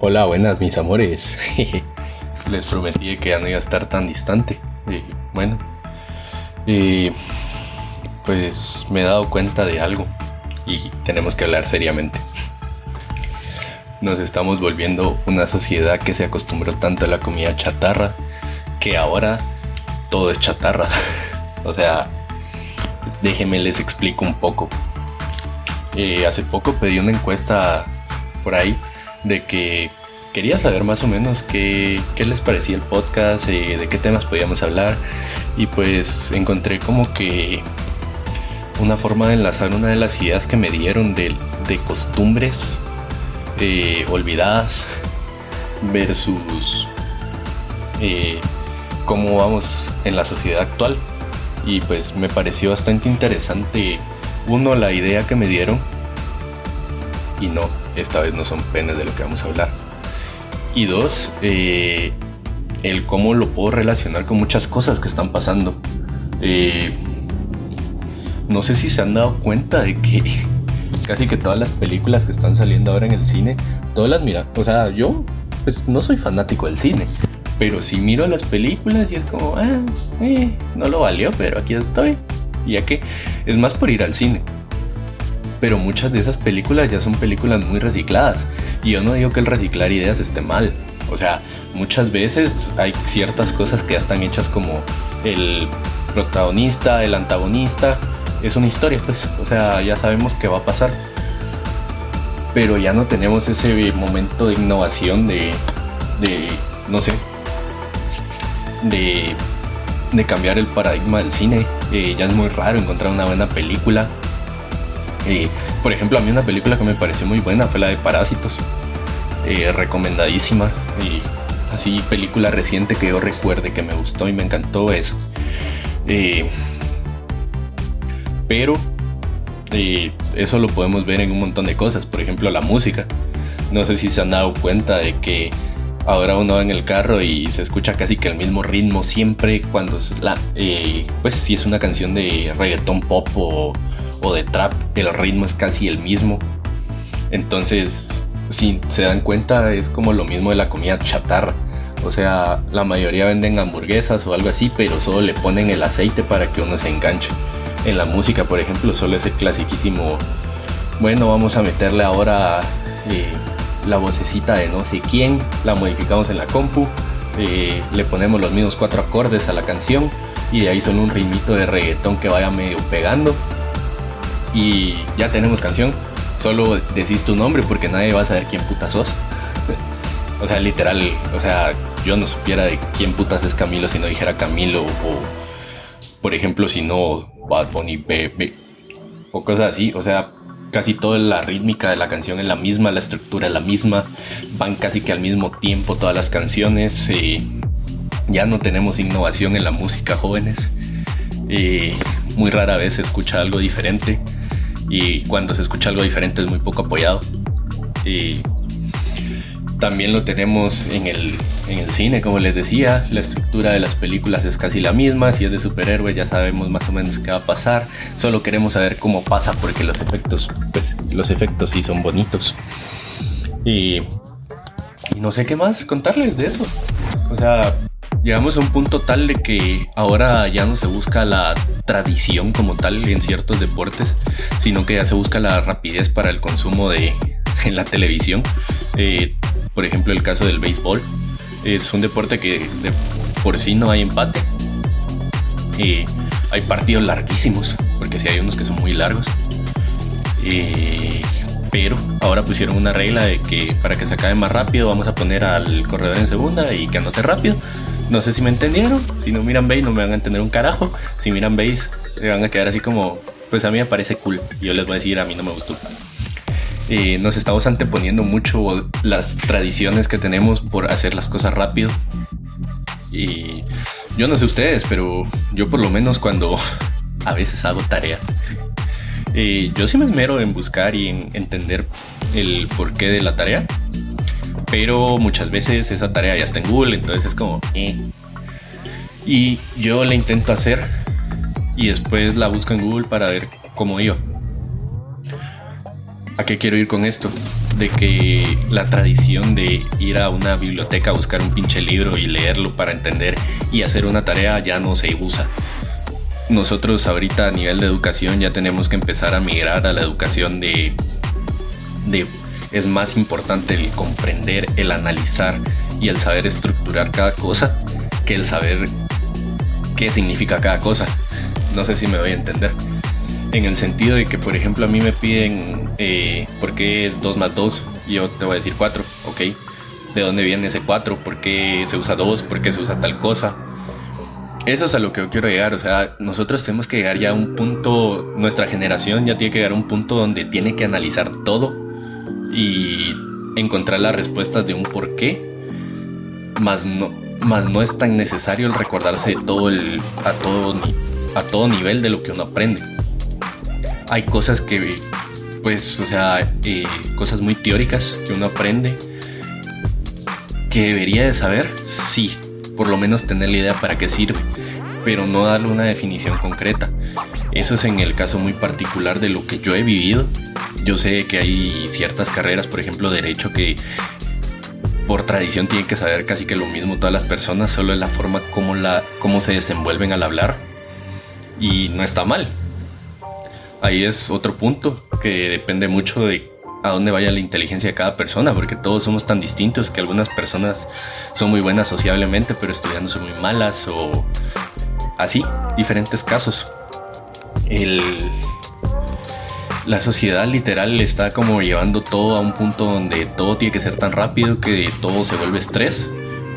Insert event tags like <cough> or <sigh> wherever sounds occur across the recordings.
Hola, buenas mis amores. <laughs> Les prometí que ya no iba a estar tan distante. Bueno, pues me he dado cuenta de algo y tenemos que hablar seriamente. Nos estamos volviendo una sociedad que se acostumbró tanto a la comida chatarra que ahora todo es chatarra. <laughs> o sea, déjenme les explico un poco. Eh, hace poco pedí una encuesta por ahí de que quería saber más o menos qué, les parecía el podcast, eh, de qué temas podíamos hablar. Y pues encontré como que una forma de enlazar una de las ideas que me dieron de, costumbres eh, olvidadas <laughs> versus cómo vamos en la sociedad actual. Y pues me pareció bastante interesante uno la idea que me dieron y no, esta vez no son penes de lo que vamos a hablar. Y dos, eh, el cómo lo puedo relacionar con muchas cosas que están pasando. Eh, no sé si se han dado cuenta de que <laughs> casi que todas las películas que están saliendo ahora en el cine, todas las mira, o sea, yo pues no soy fanático del cine, pero si miro las películas y es como, ah, eh, no lo valió, pero aquí estoy. Ya que es más por ir al cine. Pero muchas de esas películas ya son películas muy recicladas. Y yo no digo que el reciclar ideas esté mal. O sea, muchas veces hay ciertas cosas que ya están hechas como el protagonista, el antagonista. Es una historia, pues. O sea, ya sabemos qué va a pasar. Pero ya no tenemos ese momento de innovación de, de no sé, de, cambiar el paradigma del cine. Eh, ya es muy raro encontrar una buena película. Eh, por ejemplo, a mí una película que me pareció muy buena fue la de Parásitos. Eh, recomendadísima. Y así, película reciente que yo recuerde que me gustó y me encantó eso. pero eso lo podemos ver en un montón de cosas. Por ejemplo, la música. No sé si se han dado cuenta de que ahora uno va en el carro y se escucha casi que el mismo ritmo siempre cuando es la, eh, pues si es una canción de reggaeton pop o, de trap, el ritmo es casi el mismo. Entonces, si se dan cuenta, es como lo mismo de la comida chatarra. O sea, la mayoría venden hamburguesas o algo así, pero solo le ponen el aceite para que uno se enganche. En la música, por ejemplo, solo es el clasiquísimo, bueno, vamos a meterle ahora eh, la vocecita de no sé quién, la modificamos en la compu, eh, le ponemos los mismos cuatro acordes a la canción y de ahí son un ritmito de reggaetón que vaya medio pegando y ya tenemos canción. Solo decís tu nombre porque nadie va a saber quién putas sos. <laughs> o sea, literal, o sea, yo no supiera de quién putas es Camilo si no dijera Camilo o, por ejemplo, si no Bad Bunny Bebe o cosas así. O sea, casi toda la rítmica de la canción es la misma, la estructura es la misma, van casi que al mismo tiempo todas las canciones. ya no tenemos innovación en la música jóvenes. muy rara vez se escucha algo diferente y cuando se escucha algo diferente es muy poco apoyado. También lo tenemos en el, en el cine, como les decía, la estructura de las películas es casi la misma, si es de superhéroe ya sabemos más o menos qué va a pasar, solo queremos saber cómo pasa porque los efectos, pues los efectos sí son bonitos. Y, y no sé qué más contarles de eso. O sea, llegamos a un punto tal de que ahora ya no se busca la tradición como tal en ciertos deportes, sino que ya se busca la rapidez para el consumo de <laughs> en la televisión. Eh, por ejemplo, el caso del béisbol. Es un deporte que de por sí no hay empate. Y hay partidos larguísimos, porque sí hay unos que son muy largos. pero ahora pusieron una regla de que para que se acabe más rápido vamos a poner al corredor en segunda y que anote rápido. No sé si me entendieron. Si no miran base no me van a entender un carajo. Si miran base se van a quedar así como, pues a mí me parece cool. Yo les voy a decir, a mí no me gustó. Eh, nos estamos anteponiendo mucho las tradiciones que tenemos por hacer las cosas rápido. Y yo no sé ustedes, pero yo por lo menos cuando <laughs> a veces hago tareas, eh, yo sí me esmero en buscar y en entender el porqué de la tarea. Pero muchas veces esa tarea ya está en Google, entonces es como... Eh. Y yo la intento hacer y después la busco en Google para ver cómo iba. ¿A qué quiero ir con esto? de que la tradición de ir a una biblioteca a buscar un pinche libro y leerlo para entender y hacer una tarea ya no se usa. Nosotros ahorita a nivel de educación ya tenemos que empezar a migrar a la educación de, de es más importante el comprender, el analizar y el saber estructurar cada cosa que el saber qué significa cada cosa. No sé si me voy a entender. En el sentido de que, por ejemplo, a mí me piden eh, por qué es 2 más 2 y yo te voy a decir 4, ok. ¿De dónde viene ese 4? ¿Por qué se usa 2? ¿Por qué se usa tal cosa? Eso es a lo que yo quiero llegar. O sea, nosotros tenemos que llegar ya a un punto, nuestra generación ya tiene que llegar a un punto donde tiene que analizar todo y encontrar las respuestas de un por qué, más no, más no es tan necesario el recordarse de todo el, a, todo, a todo nivel de lo que uno aprende. Hay cosas que, pues, o sea, eh, cosas muy teóricas que uno aprende que debería de saber, sí, por lo menos tener la idea para qué sirve, pero no darle una definición concreta. Eso es en el caso muy particular de lo que yo he vivido. Yo sé que hay ciertas carreras, por ejemplo, derecho, que por tradición tienen que saber casi que lo mismo todas las personas, solo es la forma como, la, cómo se desenvuelven al hablar. Y no está mal. Ahí es otro punto que depende mucho de a dónde vaya la inteligencia de cada persona, porque todos somos tan distintos que algunas personas son muy buenas sociablemente, pero estudiando son muy malas o así, diferentes casos la sociedad literal está como llevando todo a un punto donde todo tiene que ser tan rápido que todo se vuelve estrés.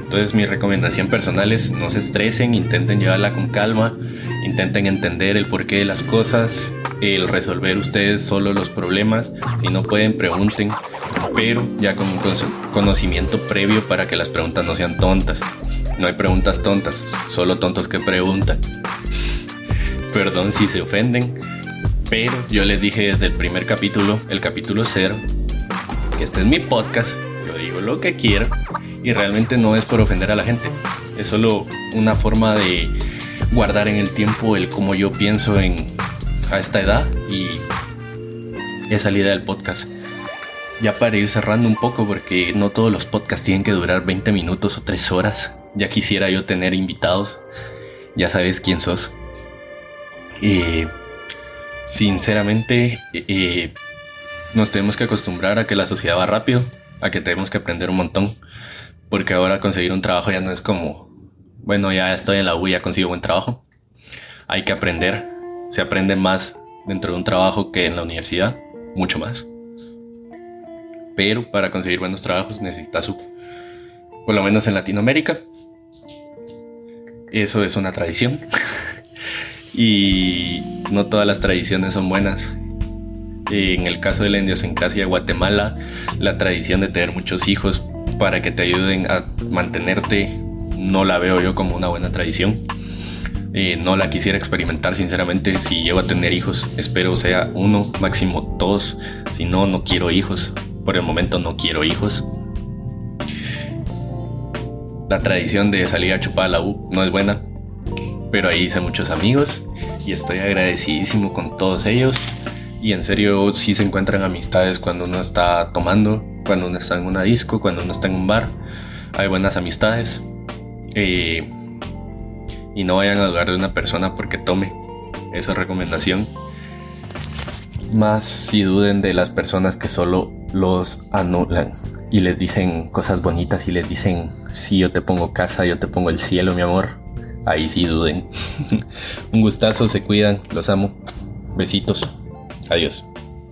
Entonces mi recomendación personal es no se estresen, intenten llevarla con calma, intenten entender el porqué de las cosas, el resolver ustedes solo los problemas, si no pueden pregunten, pero ya con un conocimiento previo para que las preguntas no sean tontas. No hay preguntas tontas, solo tontos que preguntan. Perdón si se ofenden, pero yo les dije desde el primer capítulo, el capítulo cero, que este es mi podcast, yo digo lo que quiero y realmente no es por ofender a la gente, es solo una forma de guardar en el tiempo el cómo yo pienso en a esta edad y esa idea del podcast. Ya para ir cerrando un poco, porque no todos los podcasts tienen que durar 20 minutos o 3 horas. Ya quisiera yo tener invitados. Ya sabes quién sos. Eh, sinceramente, eh, nos tenemos que acostumbrar a que la sociedad va rápido, a que tenemos que aprender un montón, porque ahora conseguir un trabajo ya no es como, bueno, ya estoy en la U, ya consigo buen trabajo. Hay que aprender, se aprende más dentro de un trabajo que en la universidad, mucho más. Pero para conseguir buenos trabajos necesitas, por lo menos en Latinoamérica, eso es una tradición. <laughs> y no todas las tradiciones son buenas. En el caso de la idiosincrasia de Guatemala, la tradición de tener muchos hijos para que te ayuden a mantenerte no la veo yo como una buena tradición. Eh, no la quisiera experimentar sinceramente. Si llego a tener hijos, espero sea uno, máximo dos. Si no, no quiero hijos. Por el momento no quiero hijos. La tradición de salir a chupar a la U no es buena pero ahí hice muchos amigos y estoy agradecidísimo con todos ellos. Y en serio, sí se encuentran amistades cuando uno está tomando, cuando uno está en una disco, cuando uno está en un bar. Hay buenas amistades. Eh, y no vayan a dudar de una persona porque tome. Esa es recomendación. Más si duden de las personas que solo los anulan y les dicen cosas bonitas y les dicen, si yo te pongo casa, yo te pongo el cielo, mi amor ahí sí duden. <laughs> Un gustazo, se cuidan, los amo. Besitos. Adiós.